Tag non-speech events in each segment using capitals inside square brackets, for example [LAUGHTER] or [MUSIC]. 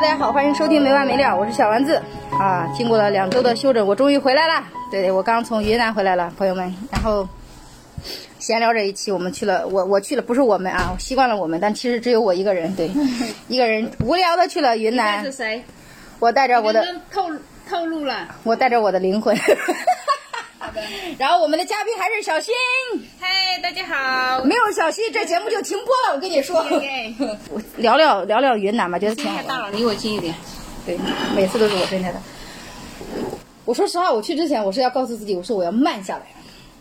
大家好，欢迎收听没完没了，我是小丸子啊。经过了两周的休整，我终于回来了。对对，我刚从云南回来了，朋友们。然后闲聊这一期，我们去了，我我去了，不是我们啊，我习惯了我们，但其实只有我一个人，对，[LAUGHS] 一个人无聊的去了云南是。谁？我带着我的，透透露了。我带着我的灵魂。[LAUGHS] [LAUGHS] 然后我们的嘉宾还是小新，嗨，大家好。没有小溪这节目就停播了，我跟你说。耶我聊聊聊聊云南吧，觉得挺好了，离我近一点。[LAUGHS] 对，每次都是我生态的。我说实话，我去之前我是要告诉自己，我说我要慢下来，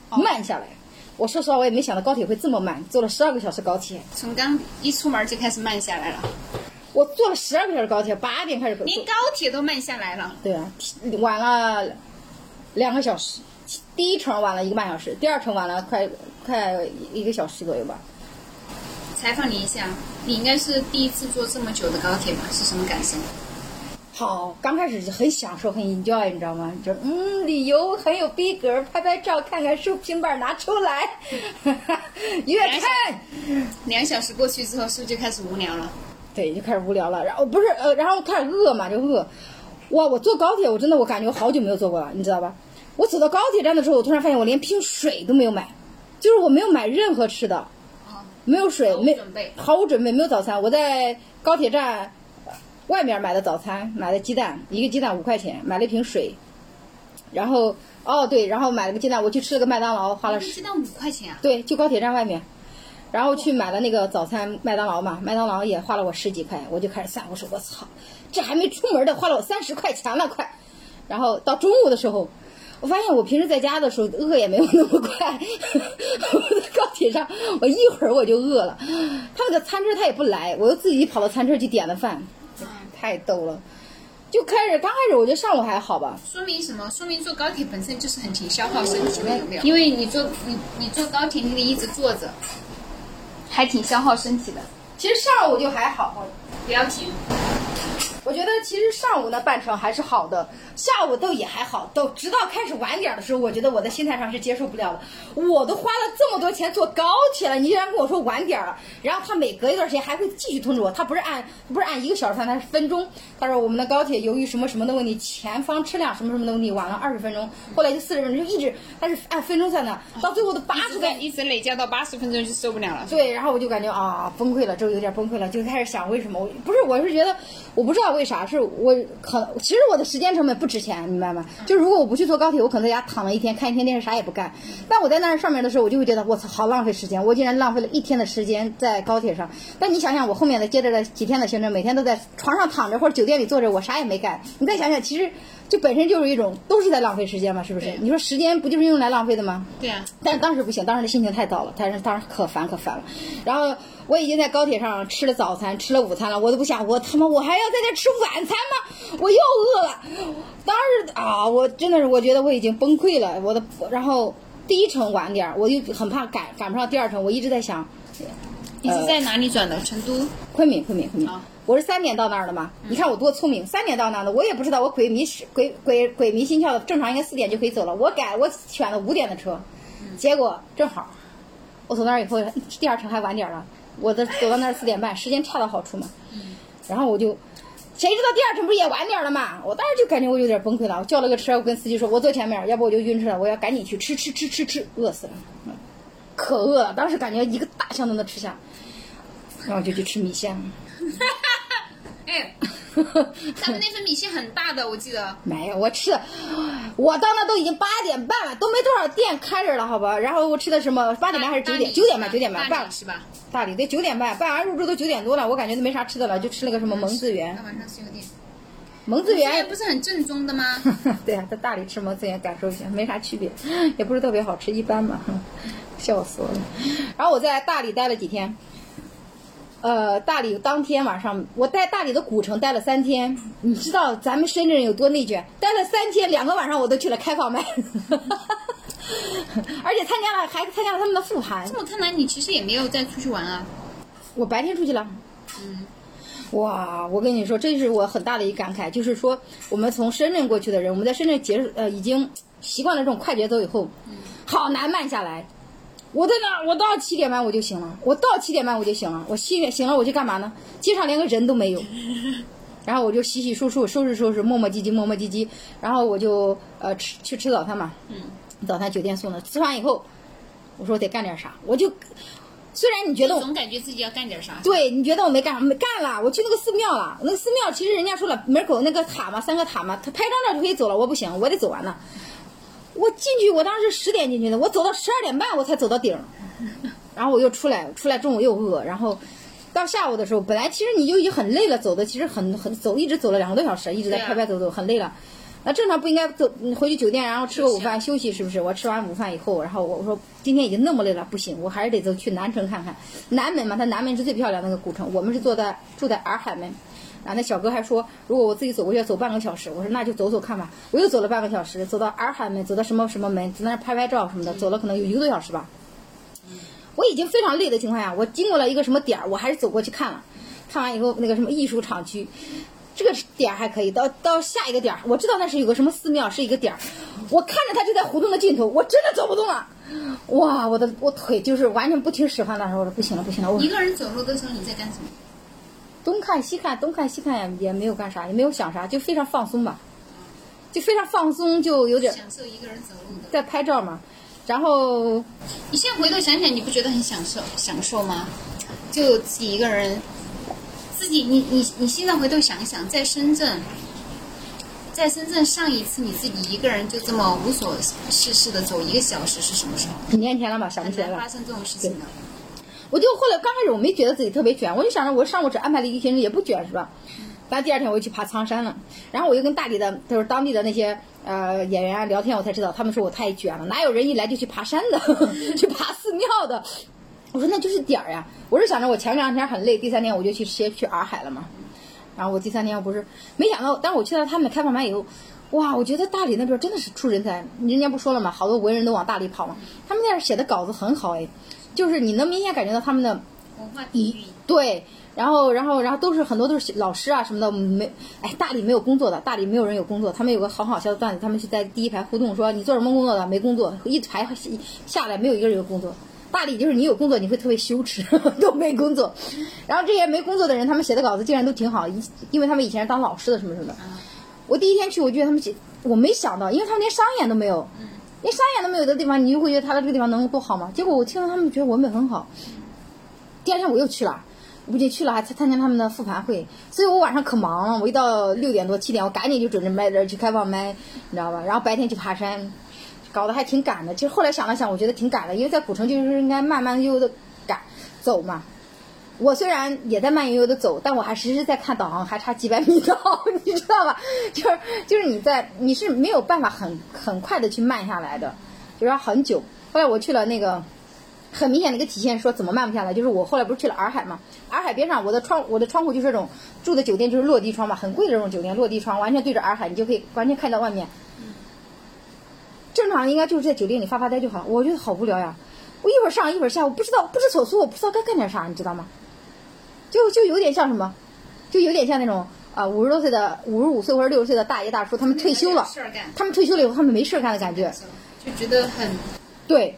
哦慢下来。我说实话，我也没想到高铁会这么慢，坐了十二个小时高铁。从刚一出门就开始慢下来了，我坐了十二个小时高铁，八点开始坐。连高铁都慢下来了。对啊，晚了两个小时。第一程晚了一个半小时，第二程晚了快快一个小时左右吧。采访你一下，你应该是第一次坐这么久的高铁吧？是什么感受？好，刚开始就很享受，很 enjoy，你知道吗？就嗯，旅游很有逼格，拍拍照，看看书，平板拿出来，[LAUGHS] 越看两小时过去之后，是不是就开始无聊了？对，就开始无聊了。然后不是呃，然后开始饿嘛，就饿。哇，我坐高铁，我真的我感觉我好久没有坐过了，你知道吧？我走到高铁站的时候，我突然发现我连瓶水都没有买，就是我没有买任何吃的，哦，没有水，没毫无准备，没有早餐。我在高铁站呃外面买的早餐，买的鸡蛋，一个鸡蛋五块钱，买了一瓶水，然后哦对，然后买了个鸡蛋，我去吃了个麦当劳，花了十鸡蛋五块钱啊！对，就高铁站外面，然后去买了那个早餐，麦当劳嘛，麦当劳也花了我十几块，我就开始算，我说我操，这还没出门的花了我三十块钱了，快。然后到中午的时候，我发现我平时在家的时候饿也没有那么快，[LAUGHS] 我在高铁上我一会儿我就饿了，他那个餐车他也不来，我又自己跑到餐车去点了饭，太逗了。就开始刚开始我觉得上午还好吧，说明什么？说明坐高铁本身就是很挺消耗身体的，有没有？因为你坐你你坐高铁，你得一直坐着，还挺消耗身体的。其实上午就还好，不要紧，我觉得其实上午那半程还是好的，下午都也还好，都直到开始晚点的时候，我觉得我的心态上是接受不了的。我都花了这么多钱坐高铁了，你竟然跟我说晚点了，然后他每隔一段时间还会继续通知我，他不是按不是按一个小时算，他是分钟。他说我们的高铁由于什么什么的问题，前方车辆什么什么的问题晚了二十分钟，后来就四十分钟，就一直他是按分钟算的，到最后的八十分一直在一直累加到八十分钟就受不了了。对，然后我就感觉啊崩溃了，之后有点崩溃了，就开始想为什么？我不是，我是觉得我不知道为啥，是我可能其实我的时间成本不值钱，明白吗？就如果我不去坐高铁，我可能在家躺了一天，看一天电视，啥也不干。但我在那上面的时候，我就会觉得我操，好浪费时间，我竟然浪费了一天的时间在高铁上。但你想想，我后面的接着的几天的行程，每天都在床上躺着或者酒店里坐着，我啥也没干。你再想想，其实就本身就是一种都是在浪费时间嘛，是不是？你说时间不就是用来浪费的吗？对啊，但当时不行，当时的心情太糟了，但是当时可烦可烦了。然后我已经在高铁上吃了早餐，吃了午餐了，我都不想，我他妈我还要在这吃晚餐吗？我又饿了。当时啊，我真的是我觉得我已经崩溃了，我的然后第一程晚点儿，我就很怕赶赶不上第二程，我一直在想你是在哪里转的？成都。昆明，昆明，昆明啊。我是三点到那儿的嘛，你看我多聪明，三点到那儿的，我也不知道，我鬼迷鬼鬼鬼迷心窍的，正常应该四点就可以走了，我改我选了五点的车，结果正好，我走那儿以后，第二程还晚点了，我的走到那儿四点半，时间恰到好处嘛，然后我就。谁知道第二程不是也晚点了嘛？我当时就感觉我有点崩溃了。我叫了个车，我跟司机说：“我坐前面，要不我就晕车了。我要赶紧去吃吃吃吃吃，饿死了，嗯可饿了。当时感觉一个大箱都能吃下，然后我就去吃米线了。哎，他们那份米线很大的，我记得。没有，我吃的，我到那都已经八点半了，都没多少店开着了，好吧？然后我吃的什么？八点半还是九点？九点半，九点半，半是吧？大理对九点半，办完入住都九点多了，我感觉都没啥吃的了，就吃了个什么蒙自园那。晚上是有点。蒙自园不是很正宗的吗？[LAUGHS] 对呀、在大理吃蒙自园感受一下，没啥区别，也不是特别好吃，一般吧，笑死我了。然后我在大理待了几天，呃，大理当天晚上我在大理的古城待了三天，你知道咱们深圳人有多内卷？待了三天，两个晚上我都去了开放麦，[LAUGHS] 而且参加了还参加了他们的复盘。这么看来，你其实也没有再出去玩啊。我白天出去了。嗯哇，我跟你说，这是我很大的一个感慨，就是说我们从深圳过去的人，我们在深圳结束呃已经习惯了这种快节奏以后，好难慢下来。我在那儿，我到七点半我就醒了，我到七点半我就醒了，我七点醒了我去干嘛呢？街上连个人都没有，[LAUGHS] 然后我就洗洗漱漱、收拾收拾、磨磨唧唧、磨磨唧唧，然后我就呃吃去吃早餐嘛。嗯。早餐酒店送的，吃完以后，我说我得干点啥，我就虽然你觉得我总感觉自己要干点啥。对，你觉得我没干，没干了，我去那个寺庙了。那个寺庙其实人家说了，门口那个塔嘛，三个塔嘛，他拍张照就可以走了。我不行，我得走完呢。我进去，我当时十点进去的，我走到十二点半我才走到顶儿，[LAUGHS] 然后我又出来，出来中午又饿，然后到下午的时候，本来其实你就已经很累了，走的其实很很走，一直走了两个多小时，一直在拍拍走走，很累了。那正常不应该走嗯回去酒店，然后吃个午饭休息，是不是？我吃完午饭以后，然后我我说今天已经那么累了，不行，我还是得走去南城看看。南门嘛，它南门是最漂亮的那个古城，我们是坐在住在洱海门。然后那小哥还说，如果我自己走过去要走半个小时，我说那就走走看吧。我又走了半个小时，走到洱海门，走到什么什么门，在那拍拍照什么的，走了可能有一个多小时吧。我已经非常累的情况下，我经过了一个什么点儿，我还是走过去看了。看完以后，那个什么艺术厂区，这个点儿还可以。到到下一个点儿，我知道那是有个什么寺庙，是一个点儿。我看着它就在胡同的尽头，我真的走不动了。哇，我的我腿就是完全不听使唤的时候，我说不行了不行了，我一个人走路的时候你在干什么？东看西看，东看西看也也没有干啥，也没有想啥，就非常放松吧，就非常放松，就有点享受一个人走路的。在拍照嘛。然后你现在回头想想，你不觉得很享受享受吗？就自己一个人，自己你你你现在回头想想，在深圳，在深圳上一次你自己一个人就这么无所事事的走一个小时是什么时候？几年前了吧，想不起来了发。生这种事情的。我就后来刚开始我没觉得自己特别卷，我就想着我上午只安排了一个行程也不卷是吧？但第二天我就去爬苍山了，然后我又跟大理的就是当地的那些呃演员啊聊天，我才知道他们说我太卷了，哪有人一来就去爬山的，[LAUGHS] 去爬寺庙的？我说那就是点儿呀，我是想着我前两天很累，第三天我就去直接去洱海了嘛，然后我第三天我不是没想到，当我去到他们的开放麦以后。哇，我觉得大理那边真的是出人才，人家不说了嘛，好多文人都往大理跑嘛。他们那儿写的稿子很好哎，就是你能明显感觉到他们的文化底蕴，对，然后然后然后都是很多都是老师啊什么的，没哎大理没有工作的，大理没有人有工作，他们有个很好笑的段子，他们是在第一排互动说你做什么工作的？没工作，一排下来没有一个人有工作。大理就是你有工作你会特别羞耻，[LAUGHS] 都没工作。然后这些没工作的人，他们写的稿子竟然都挺好，因因为他们以前是当老师的什么什么的。我第一天去，我觉得他们写，我没想到，因为他们连商演都没有，连商演都没有的地方，你就会觉得他的这个地方能多好吗？结果我听到他们觉得文本很好。第二天我又去了，我不仅去了，还参参加他们的复盘会，所以我晚上可忙了。我一到六点多七点，我赶紧就准备麦这去开放麦，你知道吧？然后白天去爬山，搞得还挺赶的。其实后来想了想，我觉得挺赶的，因为在古城就是应该慢慢悠悠的赶走嘛。我虽然也在慢悠悠的走，但我还时时在看导航，还差几百米到，[LAUGHS] 你知道吧？就是就是你在你是没有办法很很快的去慢下来的，就是要很久。后来我去了那个。很明显的一个体现，说怎么慢不下来，就是我后来不是去了洱海嘛，洱海边上我的窗我的窗户就是这种住的酒店就是落地窗嘛，很贵的这种酒店落地窗，完全对着洱海，你就可以完全看到外面。正常应该就是在酒店里发发呆就好，我觉得好无聊呀，我一会儿上一会儿下，我不知道不知所措，我不知道该干点啥，你知道吗？就就有点像什么，就有点像那种啊五十多岁的五十五岁或者六十岁的大爷大叔，他们退休了，他们退休了以后他们没事儿干的感觉，就觉得很对。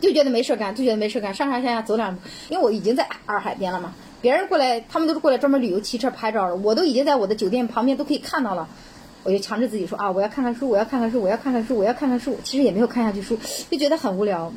就觉得没事干，就觉得没事干，上上下下走两步，因为我已经在洱海边了嘛。别人过来，他们都是过来专门旅游骑车拍照的，我都已经在我的酒店旁边都可以看到了。我就强制自己说啊，我要看看书，我要看看书，我要看看书，我要看看书。其实也没有看下去书，就觉得很无聊。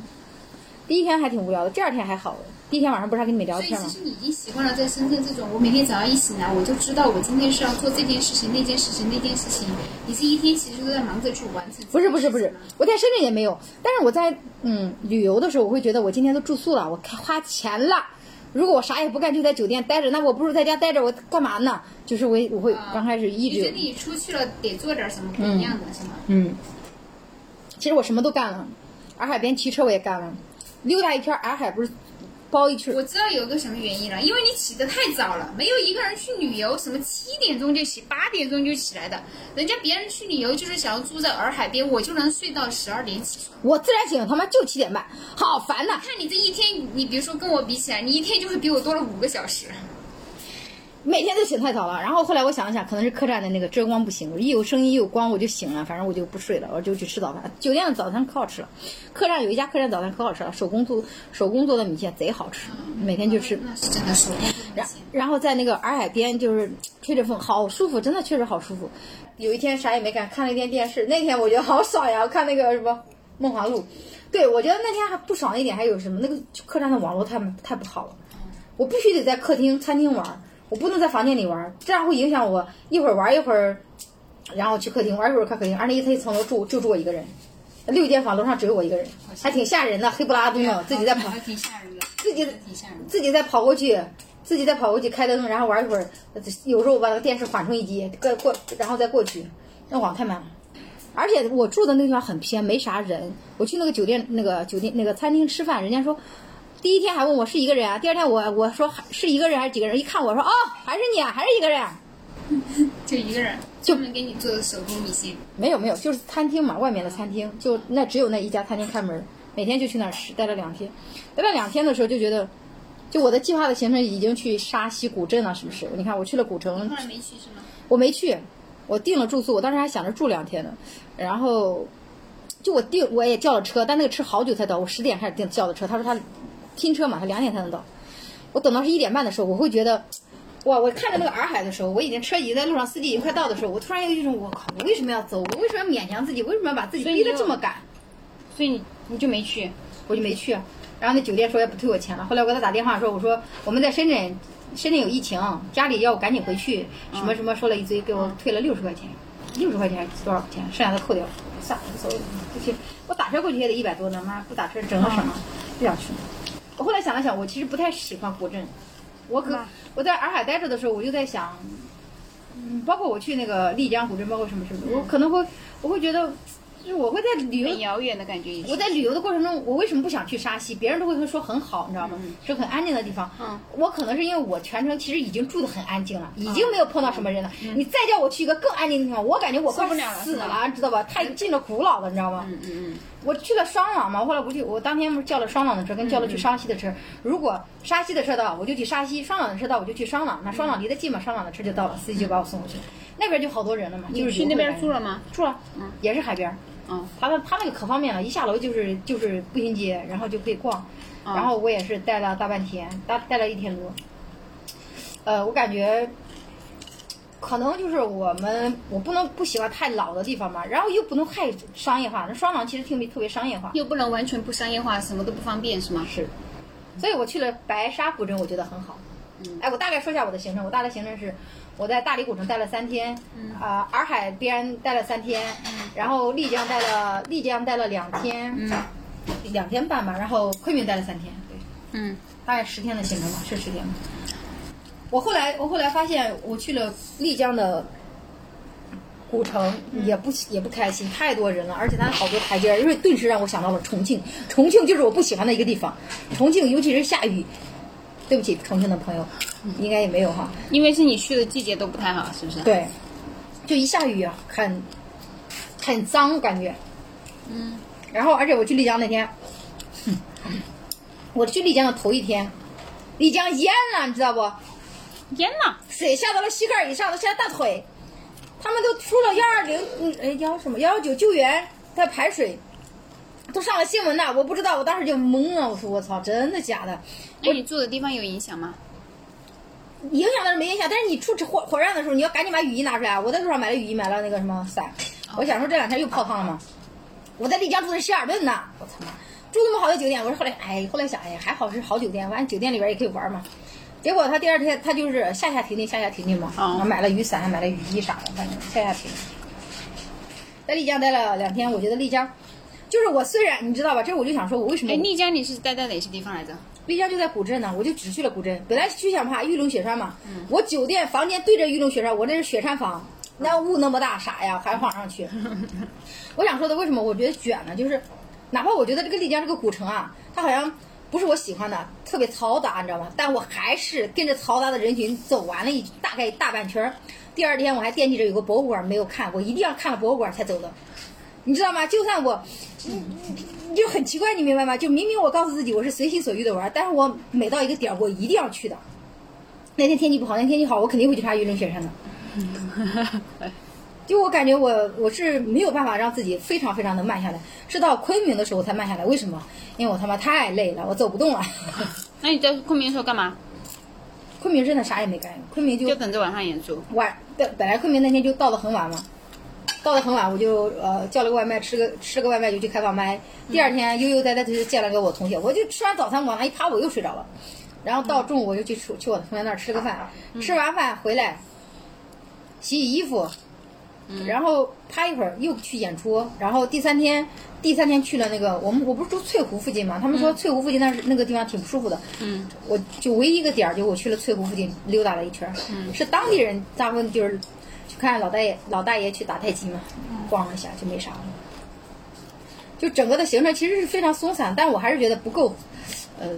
第一天还挺无聊的，第二天还好。第一天晚上不是还跟你们聊天吗？所以其实你已经习惯了在深圳这种，我每天早上一醒来，我就知道我今天是要做这件事情、那件事情、那件事情。你这一天其实都在忙着去完成。不是不是不是，我在深圳也没有，但是我在嗯旅游的时候，我会觉得我今天都住宿了，我花钱了。如果我啥也不干，就在酒店待着，那我不如在家待着，我干嘛呢？就是我我会刚开始一直。你觉得你出去了得做点什么不一样的，是吗？嗯。其实我什么都干了，洱海边骑车我也干了，溜达一圈洱海不是。包一圈，我知道有个什么原因了，因为你起得太早了，没有一个人去旅游什么七点钟就起，八点钟就起来的，人家别人去旅游就是想要住在洱海边，我就能睡到十二点起床。我自然醒，他妈就七点半，好烦呐！看你这一天，你比如说跟我比起来，你一天就会比我多了五个小时。每天都醒太早了，然后后来我想了想，可能是客栈的那个遮光不行，一有声音一有光我就醒了，反正我就不睡了，我就去吃早饭。[LAUGHS] 酒店的早餐可好吃了，客栈有一家客栈早餐可好吃了，手工做手工做的米线贼好吃，每天就吃。真的手工。然然后在那个洱海边就是吹着风，好舒服，真的确实好舒服。有一天啥也没干，看了一天电视，那天我觉得好爽呀！看那个什么《梦华录》，对我觉得那天还不爽一点还有什么？那个客栈的网络太太不好了，我必须得在客厅、餐厅玩，我不能在房间里玩，这样会影响我一会儿玩一会儿，然后去客厅玩一会儿看客厅，而且他一层楼住就住我一个人，六间房楼上只有我一个人，还挺吓人的，黑不拉登的，自己在跑，还挺吓人的，自己。自己再跑过去，自己再跑过去开灯，然后玩一会儿。有时候我把那个电视缓冲一击，过过，然后再过去。那网太慢了，而且我住的那地方很偏，没啥人。我去那个酒店、那个酒店、那个餐厅吃饭，人家说第一天还问我是一个人啊，第二天我我说还是一个人还是几个人？一看我说哦，还是你啊，还是一个人啊。[LAUGHS] 就一个人，就门给你做的手工米线。没有没有，就是餐厅嘛，外面的餐厅，就那只有那一家餐厅开门，每天就去那儿吃，待了两天。待了两天的时候就觉得，就我的计划的行程已经去沙溪古镇了，是不是？你看我去了古城，后来没去是吗？我没去，我订了住宿，我当时还想着住两天呢。然后，就我订我也叫了车，但那个车好久才到，我十点开始订叫的车，他说他拼车嘛，他两点才能到。我等到是一点半的时候，我会觉得，哇！我看着那个洱海的时候，我已经车已经在路上，司机已经快到的时候，我突然有一种，我靠，我为什么要走？我为什么要勉强自己？为什么要把自己逼得这么赶？所以你你就没去，我就没去。然后那酒店说也不退我钱了。后来我给他打电话说，我说我们在深圳，深圳有疫情，家里要我赶紧回去，什么什么说了一堆，给我退了六十块钱，六十块钱多少钱？剩下的扣掉，算了，无所谓，不去。我打车过去也得一百多呢，妈不打车整个省了，不想去。我后来想了想，我其实不太喜欢古镇，我可我在洱海待着的时候，我就在想，嗯，包括我去那个丽江古镇，包括什么什么，我可能会我会觉得，就是我会在旅游很遥远的感觉。我在旅游的过程中，我为什么不想去沙溪？别人都会说很好，你知道吗？是很安静的地方。嗯，我可能是因为我全程其实已经住的很安静了，已经没有碰到什么人了。你再叫我去一个更安静的地方，我感觉我快受不了了死了，知道吧？太进了古老了，你知道吗？嗯嗯嗯，我去了双廊嘛，后来不去，我当天不是叫了双廊的车，跟叫了去沙溪的车。如果沙溪的车到，我就去沙溪；双廊的车到，我就去双廊。那双廊离得近嘛，双廊的车就到了，司机就把我送过去了。那边就好多人了嘛，就是你去那边住了吗？住了，嗯，也是海边儿。嗯，他那他那个可方便了，一下楼就是就是步行街，然后就可以逛。嗯然后我也是待了大半天，待待了一天多。呃，我感觉可能就是我们我不能不喜欢太老的地方嘛，然后又不能太商业化。那双廊其实特别特别商业化，又不能完全不商业化，什么都不方便是吗？是。所以我去了白沙古镇，我觉得很好。嗯哎，我大概说一下我的行程。我大概行程是，我在大理古城待了三天，嗯啊、洱海边待了三天，然后丽江待了丽江待了两天，嗯两天半吧，然后昆明待了三天，对，嗯大概十天的行程吧，是十天吧。我后来我后来发现，我去了丽江的古城也不也不开心，太多人了，而且它好多台阶，因为顿时让我想到了重庆。重庆就是我不喜欢的一个地方，重庆尤其是下雨。对不起，重庆的朋友，应该也没有哈。因为是你去的季节都不太好，是不是？，对，就一下雨啊，很很脏感觉。嗯，然后，而且我去丽江那天，[LAUGHS] 我去丽江的头一天，丽江淹了，你知道不？淹了，水下到了膝盖以上，都下大腿，他们都出了幺二零，嗯，哎幺什么幺幺九救援在排水，都上了新闻了。我不知道，我当时就懵了，我说我操，真的假的？那你住的地方有影响吗？影响倒是没影响，但是你出火火山的时候，你要赶紧把雨衣拿出来。我在路上买了雨衣，买了那个什么伞。我想说这两天又泡汤了吗。我在丽江住的希尔顿呢，我操妈，住那么好的酒店。我说后来，哎，后来想，哎，还好是好酒店，反正酒店里边也可以玩嘛。结果他第二天他就是下下停停下下停停嘛，哦然后买了雨伞，买了雨衣啥的，反正下下停。在丽江待了两天，我觉得丽江，就是我虽然你知道吧，这我就想说，我为什么哎，丽江你是待在哪些地方来着？丽江就在古镇呢，我就只去了古镇。本来去想爬玉龙雪山嘛，我酒店房间对着玉龙雪山，我那是雪山房，那雾那么大，啥呀，还往上去。我想说的，为什么我觉得卷呢？就是，哪怕我觉得这个丽江这个古城啊，它好像不是我喜欢的，特别嘈杂，你知道吗？但我还是跟着嘈杂的人群走完了一大概大半圈儿。第二天我还惦记着有个博物馆没有看，我一定要看了博物馆才走的。你知道吗？就算我，就很奇怪，你明白吗？就明明我告诉自己我是随心所欲的玩，但是我每到一个点儿，我一定要去的。那天天气不好，那天天气好，我肯定会去爬玉龙雪山的。[LAUGHS] 就我感觉我我是没有办法让自己非常非常的慢下来，是到昆明的时候才慢下来。为什么？因为我他妈太累了，我走不动了。[LAUGHS] 那你在昆明的时候干嘛？昆昆明真的啥也没干，昆明就就等着晚上演出。晚本本来昆明那天就到的很晚嘛，到的很晚，我就呃叫了个外卖，吃个吃个外卖就去开放麦。第二天悠悠哉哉的就见了个我同学，我就吃完早餐往那一趴，我又睡着了。然后到中午我就去去去我同学那儿吃个饭，吃完饭回来洗洗衣服，然后趴一会儿又去演出，然后第三天第三天去了那个我们我不是住翠湖附近嘛，他们说翠湖附近那是那个地方挺不舒服的，嗯，我就唯一一个点儿就我去了翠湖附近溜达了一圈嗯，是当地人大部分就是去看老大爷老大爷去打太极嘛，逛了一下就没啥了。就整个的行程其实是非常松散，但我还是觉得不够，呃，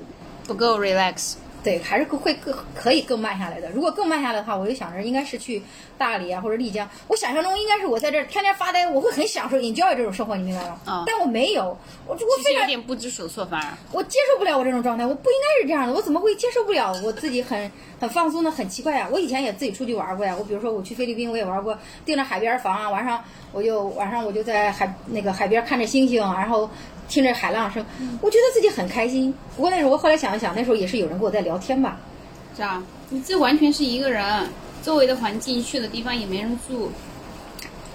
不够 relax。对，还是会更可以更慢下来的。如果更慢下来的话，我就想着应该是去大理啊或者丽江。我想象中应该是我在这儿天天发呆，我会很享受 enjoy 这种生活，你明白吗？啊但我没有，我我非常有点不知所措，反而。我接受不了我这种状态，我不应该是这样的，我怎么会接受不了我自己很很放松的，很奇怪呀、我以前也自己出去玩过呀，我比如说我去菲律宾，我也玩过，订着海边房啊，晚上我就晚上我就在海那个海边看着星星，然后听着海浪声，我觉得自己很开心。不过那时候我后来想一想，那时候也是有人跟我在聊天吧，是啊，你这完全是一个人，周围的环境去的地方也没人住，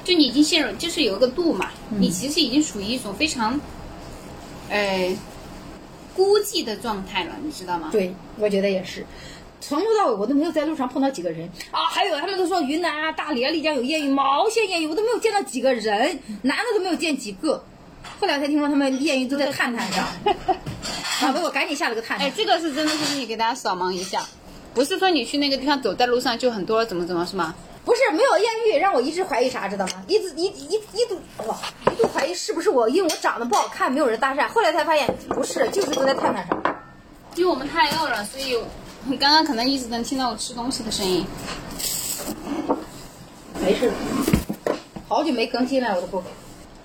就你已经陷入，就是有一个度嘛，你其实已经属于一种非常，呃，孤寂的状态了，你知道吗？对，我觉得也是。从头到尾我都没有在路上碰到几个人啊，还有他们都说云南啊、大理啊、丽江有艳遇，毛线艳遇，我都没有见到几个人，男的都没有见几个。后来才听说他们艳遇都在探探上，[LAUGHS] 啊，给我赶紧下了个探探。哎，这个是真的是你给大家扫盲一下，不是说你去那个地方走在路上就很多怎么怎么是吗？不是没有艳遇，让我一直怀疑啥，知道吗？一直一一一度哇，一度怀疑是不是我，因为我长得不好看，没有人搭讪。后来才发现不是，就是都在探探上。因为我们太饿了，所以你刚刚可能一直能听到我吃东西的声音。没事，好久没更新了我的播客。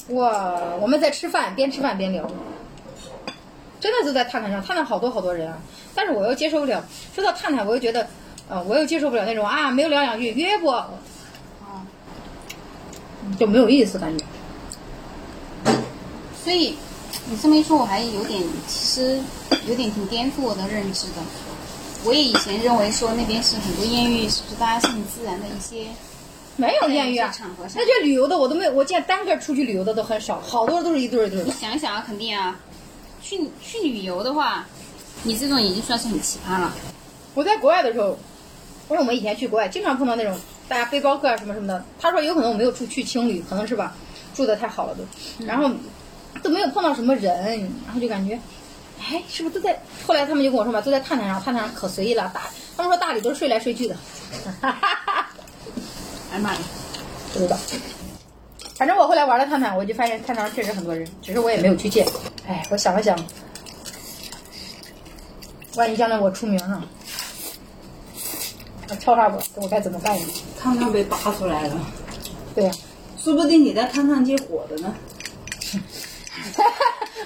哇，我们在吃饭，边吃饭边聊，真的是在探探上，探探好多好多人啊。但是我又接受不了，说到探探，我又觉得，呃，我又接受不了那种啊，没有聊两句约不，就没有意思感觉。所以你这么一说，我还有点，其实有点挺颠覆我的认知的。我也以前认为说那边是很多艳遇，是不是大家是很自然的一些？没有艳遇啊那这旅游的我都没有，我见单个出去旅游的都很少，好多都是一对儿一对儿你。想想啊，肯定啊，去去旅游的话，你这种已经算是很奇葩了。我在国外的时候，因为我们以前去国外，经常碰到那种大家背包客啊什么什么的。他说有可能我没有出去青旅，可能是吧，住的太好了都，然后都没有碰到什么人，然后就感觉，哎，是不是都在？后来他们就跟我说嘛，都在探探上，探探上可随意了，大他们说大理都是睡来睡去的，哈哈哈，哎呀妈呀！不知道。反正我后来玩了探探，我就发现探探上确实很多人，只是我也没有去见。哎，我想了想，万一将来我出名了，敲诈我，我该怎么办呢？探探被扒出来了，[LAUGHS] 对呀、说不定你在探探界火的呢。[LAUGHS]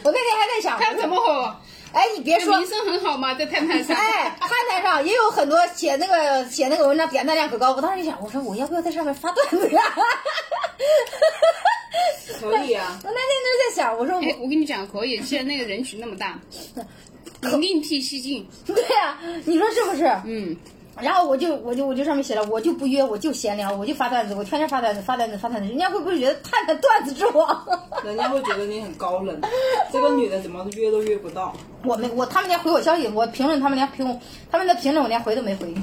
我那天还在想，看怎么火？哎，你别说，名声很好嘛？在探探上。哎，探探上也有很多写那个写那个文章点赞量可高。我当时就想，我说我要不要在上面发段子呀？可以啊，[LAUGHS] 我那天就在想，我说我哎，我跟你讲，可以，现在那个人群那么大，你另辟蹊径。对呀、你说是不是？嗯，然后我就我就我就上面写了，我就不约，我就闲聊，我就发段子，我天天发段子，发段子，发段子，人家会不会觉得探探段子之王？人家会觉得你很高冷。这个女的怎么约都约不到，我没我他们连回我消息，我评论他们连评他们的评论我连回都没回。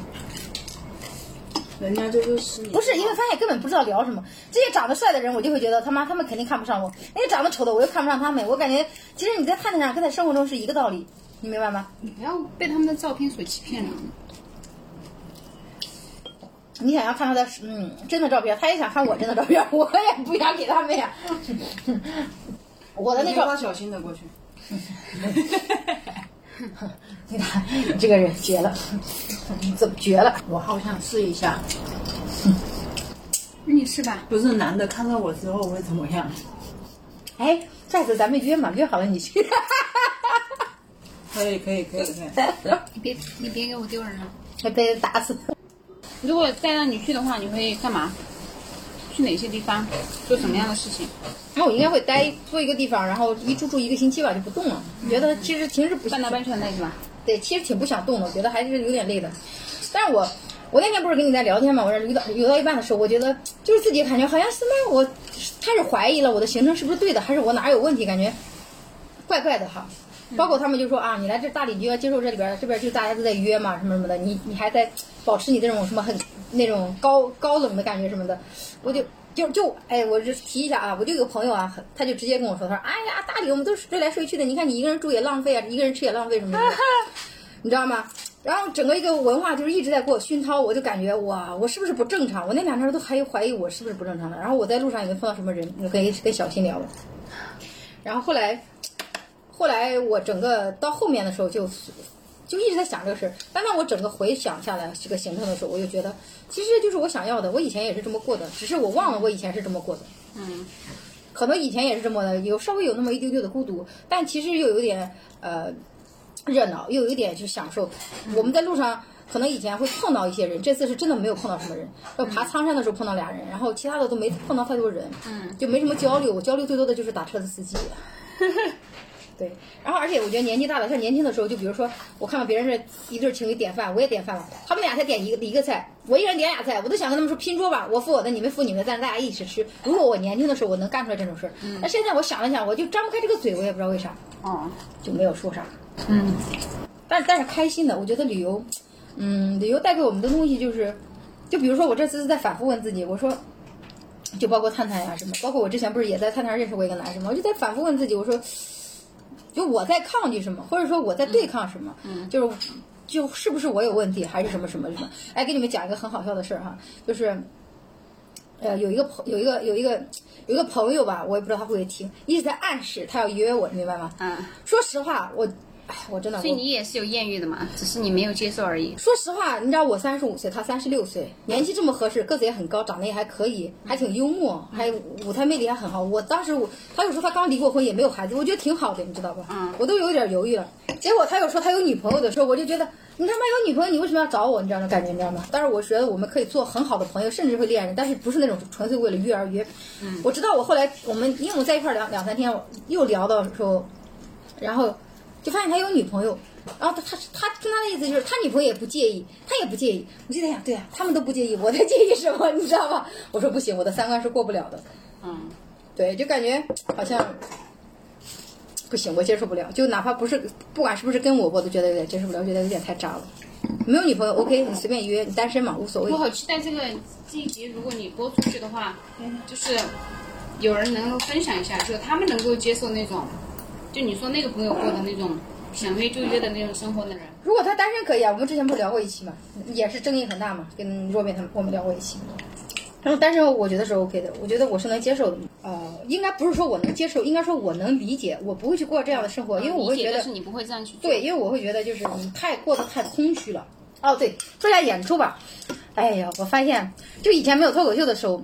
人家这就是。不是因为发现根本不知道聊什么，这些长得帅的人，我就会觉得他妈他们肯定看不上我；那些长得丑的，我又看不上他们。我感觉其实你在探探上跟在生活中是一个道理，你明白吗？你不要被他们的照片所欺骗了。你想要看他的嗯真的照片，他也想看我真的照片，[LAUGHS] 我也不想给他们呀。我的那照你花小心的过去。[LAUGHS] 你看你这个人绝了，你怎么绝了？我好想试一下，那你试吧。不是男的看到我之后会怎么样？哎，下次咱们约嘛，约好了你去。可以可以可以可以。[LAUGHS] 你别你别给我丢人了。还被人打死。如果再让你去的话，你会干嘛？去哪些地方？做什么样的事情？那我应该会待租一个地方，然后一住住一个星期吧，就不动了。觉得其实平时不半拿半全累是吧？对，其实挺不想动的，我觉得还是有点累的。但是我我那天不是跟你在聊天嘛，我说游到游到一半的时候，我觉得就是自己感觉好像什么我开始怀疑了我的行程是不是对的，还是我哪有问题，感觉怪怪的哈。包括他们就说啊，你来这大理你就要接受这里边儿这边就大家都在约嘛，什么什么的，你你还在保持你这种什么很那种高高冷的感觉什么的，我就就就哎，我就提一下啊，我就有个朋友啊，他就直接跟我说，他说哎呀，大理我们都是睡来睡去的，你看你一个人住也浪费啊，一个人吃也浪费什么的，[LAUGHS] 你知道吗？然后整个一个文化就是一直在给我熏陶，我就感觉哇，我是不是不正常？我那两天都还怀疑我是不是不正常的。然后我在路上也没碰到什么人，我跟跟小新聊了。然后后来，后来我整个到后面的时候就就一直在想这个事儿。但当我整个回想下来这个行程的时候，我就觉得其实就是我想要的，我以前也是这么过的，只是我忘了我以前是这么过的。嗯，可能以前也是这么的，有稍微有那么一丢丢的孤独，但其实又有点呃热闹，又有一点去享受。我们在路上可能以前会碰到一些人，这次是真的没有碰到什么人。要爬苍山的时候碰到俩人，然后其他的都没碰到太多人，嗯，就没什么交流。我交流最多的就是打车的司机。[LAUGHS] 对，然后而且我觉得年纪大了，像年轻的时候，就比如说我看到别人是一对情侣点饭，我也点饭了，他们俩才点一个一个菜，我一人点俩菜，我都想跟他们说拼桌吧，我付我的，你们付你们的，咱大家一起吃。如果我年轻的时候我能干出来这种事儿，那现在我想了想，我就张不开这个嘴，我也不知道为啥哦，就没有说啥。嗯，但但是开心的，我觉得旅游，嗯，旅游带给我们的东西就是，就比如说我这次在反复问自己，我说，就包括探探呀什么，包括我之前不是也在探探认识过一个男生吗？我就在反复问自己，我说，就我在抗拒什么，或者说我在对抗什么，嗯，就是就是不是我有问题，还是什么什么什么？哎，给你们讲一个很好笑的事儿哈，就是。呃，有一个朋有一个有一个有一个朋友吧，我也不知道他会不会听，一直在暗示他要约我，你明白吗？嗯，说实话，我，哎，我真的，所以你也是有艳遇的嘛，只是你没有接受而已。说实话，你知道我三十五岁，他三十六岁，年纪这么合适，个子也很高，长得也还可以，还挺幽默，还舞台魅力还很好。我当时我他又说他刚离过婚，也没有孩子，我觉得挺好的，你知道吧？嗯我都有点犹豫了。结果他又说他有女朋友的时候，我就觉得你他妈有女朋友，你为什么要找我？你知道那感觉，你知道吗？但是我觉得我们可以做很好的朋友，甚至会恋人，但是不是那种纯粹为了约而约。嗯，我知道我后来我们因为我们在一块儿两两三天，又聊到时候，然后就发现他有女朋友。然后他他他听他的意思就是他女朋友也不介意，他也不介意。我就在想，对啊，他们都不介意，我在介意什么？你知道吧？我说不行，我的三观是过不了的。嗯，对，就感觉好像不行，我接受不了。就哪怕不是，不管是不是跟我，我都觉得有点接受不了，觉得有点太渣了。没有女朋友，OK，你随便约，你单身嘛，无所谓我。好期待这个这一集，如果你播出去的话，就是有人能够分享一下，就是他们能够接受那种，就你说那个朋友过的那种想约就约的那种生活的人。如果他单身可以啊，我们之前不是聊过一期嘛，也是争议很大嘛，跟若面他们我们聊过一期。然后单身我觉得是 OK 的，我觉得我是能接受的。呃，应该不是说我能接受，应该说我能理解，我不会去过这样的生活，因为我会觉得是你不会这样去做。对，因为我会觉得就是你太过得太空虚了。哦，对，说一下演出吧。哎呀，我发现就以前没有脱口秀的时候，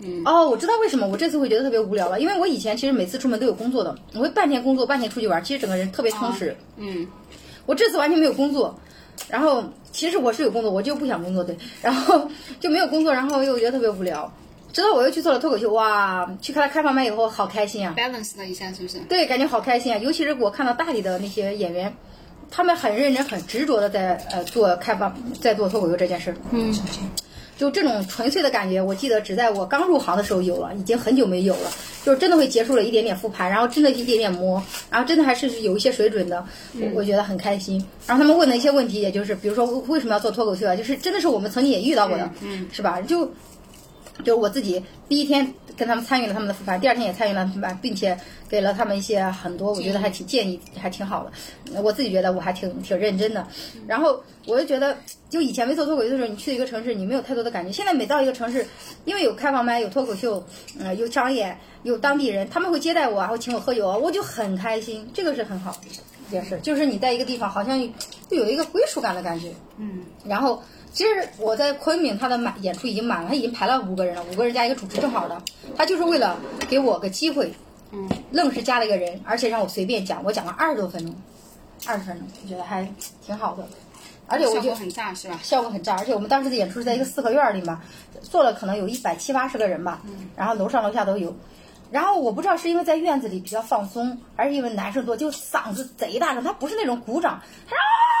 嗯，哦，我知道为什么我这次会觉得特别无聊了，因为我以前其实每次出门都有工作的，我会半天工作，半天出去玩，其实整个人特别充实。嗯，我这次完全没有工作，然后其实我是有工作，我就不想工作，对，然后就没有工作，然后又觉得特别无聊。直到我又去做了脱口秀，哇，去看了开放麦以后，好开心啊！balance 了一下，是不是？对，感觉好开心啊！尤其是我看到大理的那些演员，他们很认真、很执着的在呃做开放，在做脱口秀这件事儿。嗯，就这种纯粹的感觉，我记得只在我刚入行的时候有了，已经很久没有了。就是真的会结束了一点点复盘，然后真的一点点摸，然后真的还是有一些水准的，我我觉得很开心。然后他们问的一些问题，也就是比如说为什么要做脱口秀啊，就是真的是我们曾经也遇到过的，嗯是吧？就就是我自己第一天跟他们参与了他们的复盘，第二天也参与了复盘，并且给了他们一些很多我觉得还挺建议，还挺好的。我自己觉得我还挺挺认真的。然后我就觉得，就以前没做脱口秀的时候，你去一个城市，你没有太多的感觉。现在每到一个城市，因为有开放麦，有脱口秀，呃，有商演，有当地人，他们会接待我啊，会请我喝酒啊，我就很开心。这个是很好的一件事，就是你在一个地方好像就有一个归属感的感觉。嗯，然后其实我在昆明，他的满演出已经满了，他已经排了五个人了，五个人加一个主持正好的，他就是为了给我个机会，嗯，愣是加了一个人，而且让我随便讲，我讲了二十多分钟，二十分钟，我觉得还挺好的，而且我觉得效果很炸是吧？效果很炸，而且我们当时的演出是在一个四合院里嘛，坐了可能有一百七八十个人吧，然后楼上楼下都有。然后我不知道是因为在院子里比较放松，还是因为男生多，就嗓子贼大声。他不是那种鼓掌，他说啊，好，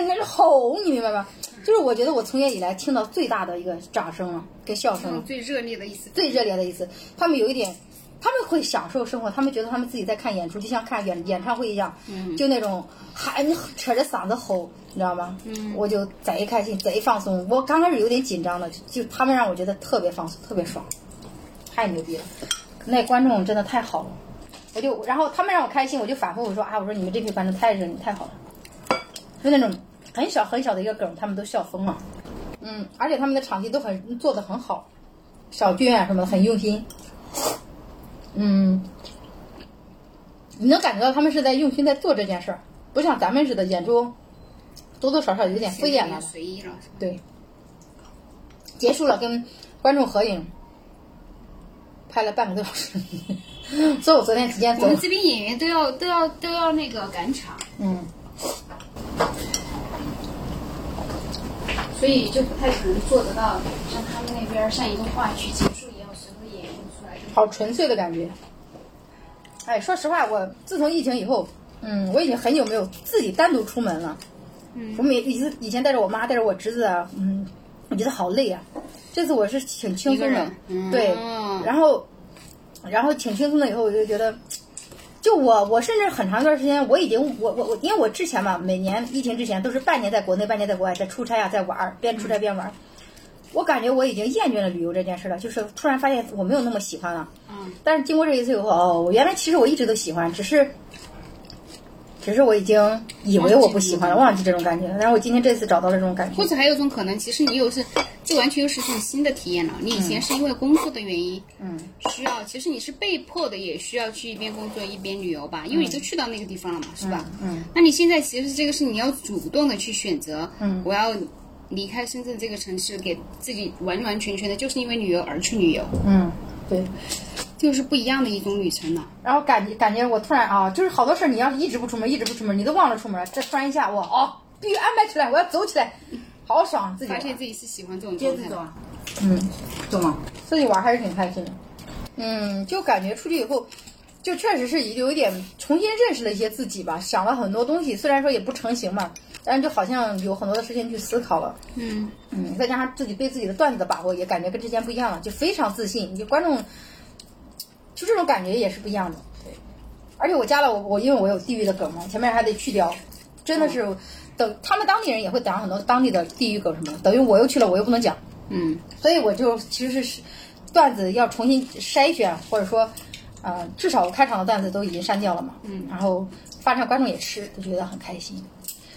应该是吼，你明白吧？就是我觉得我从业以来听到最大的一个掌声了，跟笑声了，[LAUGHS] 最热烈的一次，最热烈的一次。他们有一点，他们会享受生活，他们觉得他们自己在看演出，就像看演演唱会一样，就那种喊扯着嗓子吼，你知道吗？嗯，我就贼开心，贼放松。我刚开始有点紧张的，就他们让我觉得特别放松，特别爽，太牛逼了。那观众真的太好了，我就然后他们让我开心，我就反复我说啊，我说你们这批观众太热，你太好了，就那种很小很小的一个梗，他们都笑疯了。嗯，而且他们的场地都很做的很好，小军啊什么的很用心。嗯，你能感觉到他们是在用心在做这件事儿，不像咱们似的演出多多少少有点敷衍了。随意了，对，结束了跟观众合影，拍了半个多小时，[LAUGHS] 所以我昨天提前走我们。这边演员都要都要都要那个赶场，嗯，所以就不太可能做得到像他们那边儿像一个话剧结束一样，随后演绎出来好纯粹的感觉。哎，说实话，我自从疫情以后，嗯，我已经很久没有自己单独出门了。嗯，我每以前以前带着我妈，带着我侄子啊，嗯，我觉得好累啊。这次我是挺轻松的对，然后，然后挺轻松的以后，我就觉得，就我我甚至很长一段时间，我已经我我我，因为我之前嘛，每年疫情之前都是半年在国内，半年在国外，在出差啊，在玩儿，边出差边玩儿。我感觉我已经厌倦了旅游这件事了，就是突然发现我没有那么喜欢了。嗯，但是经过这一次以后，哦，我原来其实我一直都喜欢，只是，只是我已经以为我不喜欢了，忘记这种感觉了。然后我今天这次找到了这种感觉或。者还有一种可能，其实你有是，这完全又是一种新的体验了。你以前是因为工作的原因，嗯，需要，其实你是被迫的，也需要去一边工作一边旅游吧，因为你都去到那个地方了嘛，是吧？嗯，那你现在其实这个是你要主动的去选择，嗯我要离开深圳这个城市，给自己完完全全的就是因为旅游而去旅游，嗯，对。就是不一样的一种旅程了。然后感觉感觉我突然啊，就是好多事儿，你要是一直不出门，一直不出门，你都忘了出门了。这突然一下，我哦，必须安排起来，我要走起来，好爽，自己玩发现自己是喜欢这种接状态的。着走啊，嗯，懂吗？自己玩还是挺开心的。嗯，就感觉出去以后，就确实是有一点重新认识了一些自己吧，想了很多东西，虽然说也不成型嘛，但是就好像有很多的事情去思考了。嗯，嗯，再加上自己对自己的段子的把握，也感觉跟之前不一样了，就非常自信。就观众，就这种感觉也是不一样的。对，而且我加了我我，因为我有地域的梗嘛，前面还得去掉，真的是等他们当地人也会讲很多当地的地域梗什么的，等于我又去了，我又不能讲。嗯，所以我就其实是段子要重新筛选，或者说，呃，至少我开场的段子都已经删掉了嘛。嗯。然后发上观众也吃，就觉得很开心。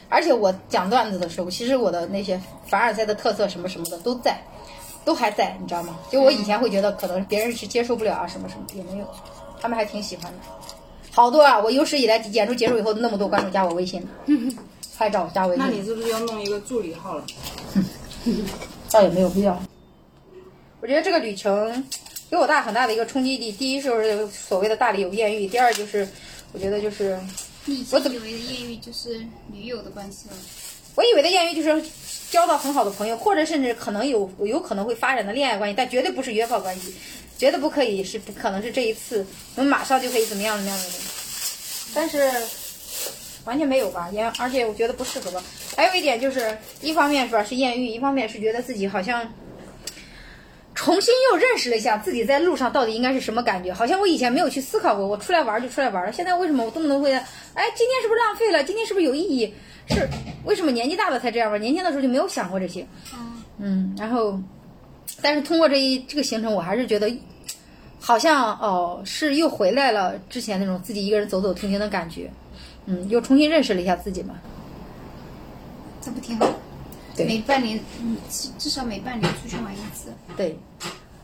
而且我讲段子的时候，其实我的那些凡尔赛的特色什么什么的都在，都还在，你知道吗？就我以前会觉得可能别人是接受不了啊，什么什么也没有，他们还挺喜欢的。好多啊！我有史以来演出结束以后，那么多观众加我微信的，[LAUGHS] 拍照加微信。那你是不是要弄一个助理号了？[LAUGHS] 倒也没有必要。我觉得这个旅程给我大很大的一个冲击力，第一就是所谓的大理有艳遇，第二就是我觉得就是我怎么以为的艳遇就是女友的关系了。我以为的艳遇就是交到很好的朋友，或者甚至可能有有可能会发展的恋爱关系，但绝对不是约炮关系，绝对不可以是不可能是这一次我们马上就可以怎么样怎么样的。但是完全没有吧，也而且我觉得不适合吧。还有一点就是，一方面是吧是艳遇，一方面是觉得自己好像重新又认识了一下自己在路上到底应该是什么感觉，好像我以前没有去思考过，我出来玩就出来玩了，现在为什么我动不动会，哎，今天是不是浪费了？今天是不是有意义？是为什么年纪大了才这样玩？年轻的时候就没有想过这些。嗯，然后，但是通过这一这个行程，我还是觉得，好像哦，是又回来了之前那种自己一个人走走停停的感觉。嗯，又重新认识了一下自己嘛。这不挺好？对每半年，嗯，至至少每半年出去玩一次。对，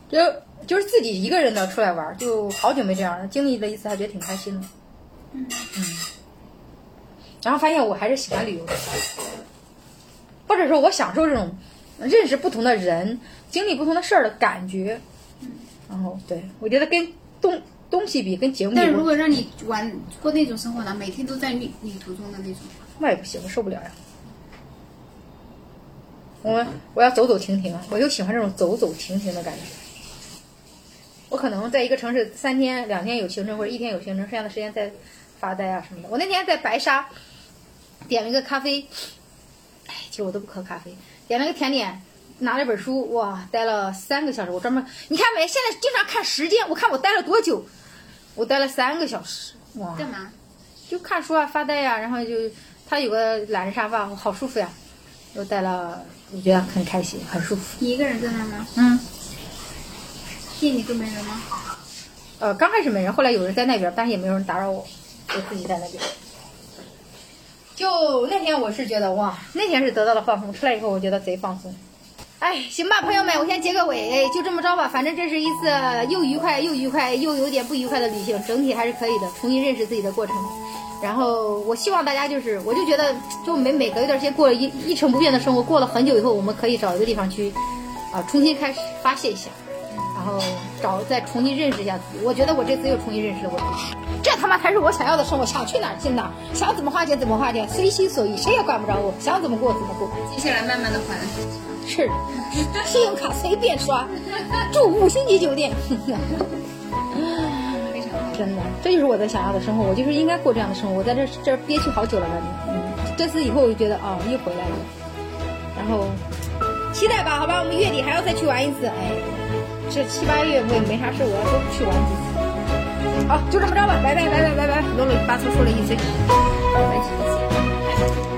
就就是自己一个人的出来玩，就好久没这样了，经历了一次，还觉得挺开心的。嗯然后发现我还是喜欢旅游的，或者说我享受这种认识不同的人、经历不同的事儿的感觉。然后，对我觉得跟东东西比，跟节目比但是如，果让你玩过那种生活呢，每天都在旅旅途中的那种，那也不行，我受不了呀。我我要走走停停，我就喜欢这种走走停停的感觉。我可能在一个城市三天、两天有行程，或者一天有行程，剩下的时间在发呆啊什么的。我那天在白沙点了一个咖啡，哎，其实我都不喝咖啡，点了个甜点，拿了本书，哇，待了三个小时。我专门，你看没？现在经常看时间，我看我待了多久，我待了三个小时，哇，干嘛？就看书啊，发呆呀、然后就他有个懒人沙发，好舒服呀，我待了，我觉得很开心，很舒服。你一个人在那儿吗？嗯，店里都没人吗？呃，刚开始没人，后来有人在那边，但是也没有人打扰我，我自己在那边。就那天我是觉得哇，那天是得到了放松，出来以后我觉得贼放松。哎，行吧，朋友们，我先结个尾，就这么着吧。反正这是一次又愉快又愉快又有点不愉快的旅行，整体还是可以的，重新认识自己的过程。然后我希望大家就是，我就觉得，就每每隔一段时间过了一一成不变的生活，过了很久以后，我们可以找一个地方去，啊、重新开始发泄一下。然后找再重新认识一下自己。我觉得我这次又重新认识了我自己，这他妈才是我想要的生活，想去哪儿去哪儿，想怎么花钱怎么花钱，随心所欲，谁也管不着我，想怎么过怎么过。接下来慢慢的还。是，信用卡随便刷，住五星级酒店。[LAUGHS] 真的，这就是我的想要的生活，我就是应该过这样的生活。我在这这儿憋屈好久了，感觉，嗯，这次以后我就觉得啊、又回来了，然后期待吧，好吧，我们月底还要再去玩一次，哎，这七八月我也没啥事，我要多去玩几次。好，就这么着吧，拜拜拜拜拜拜，啰啰里吧嗦说了一堆，我们一起。